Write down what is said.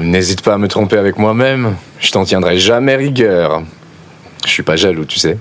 Euh, n'hésite pas à me tromper avec moi-même. Je t'en tiendrai jamais rigueur. Je suis pas jaloux, tu sais.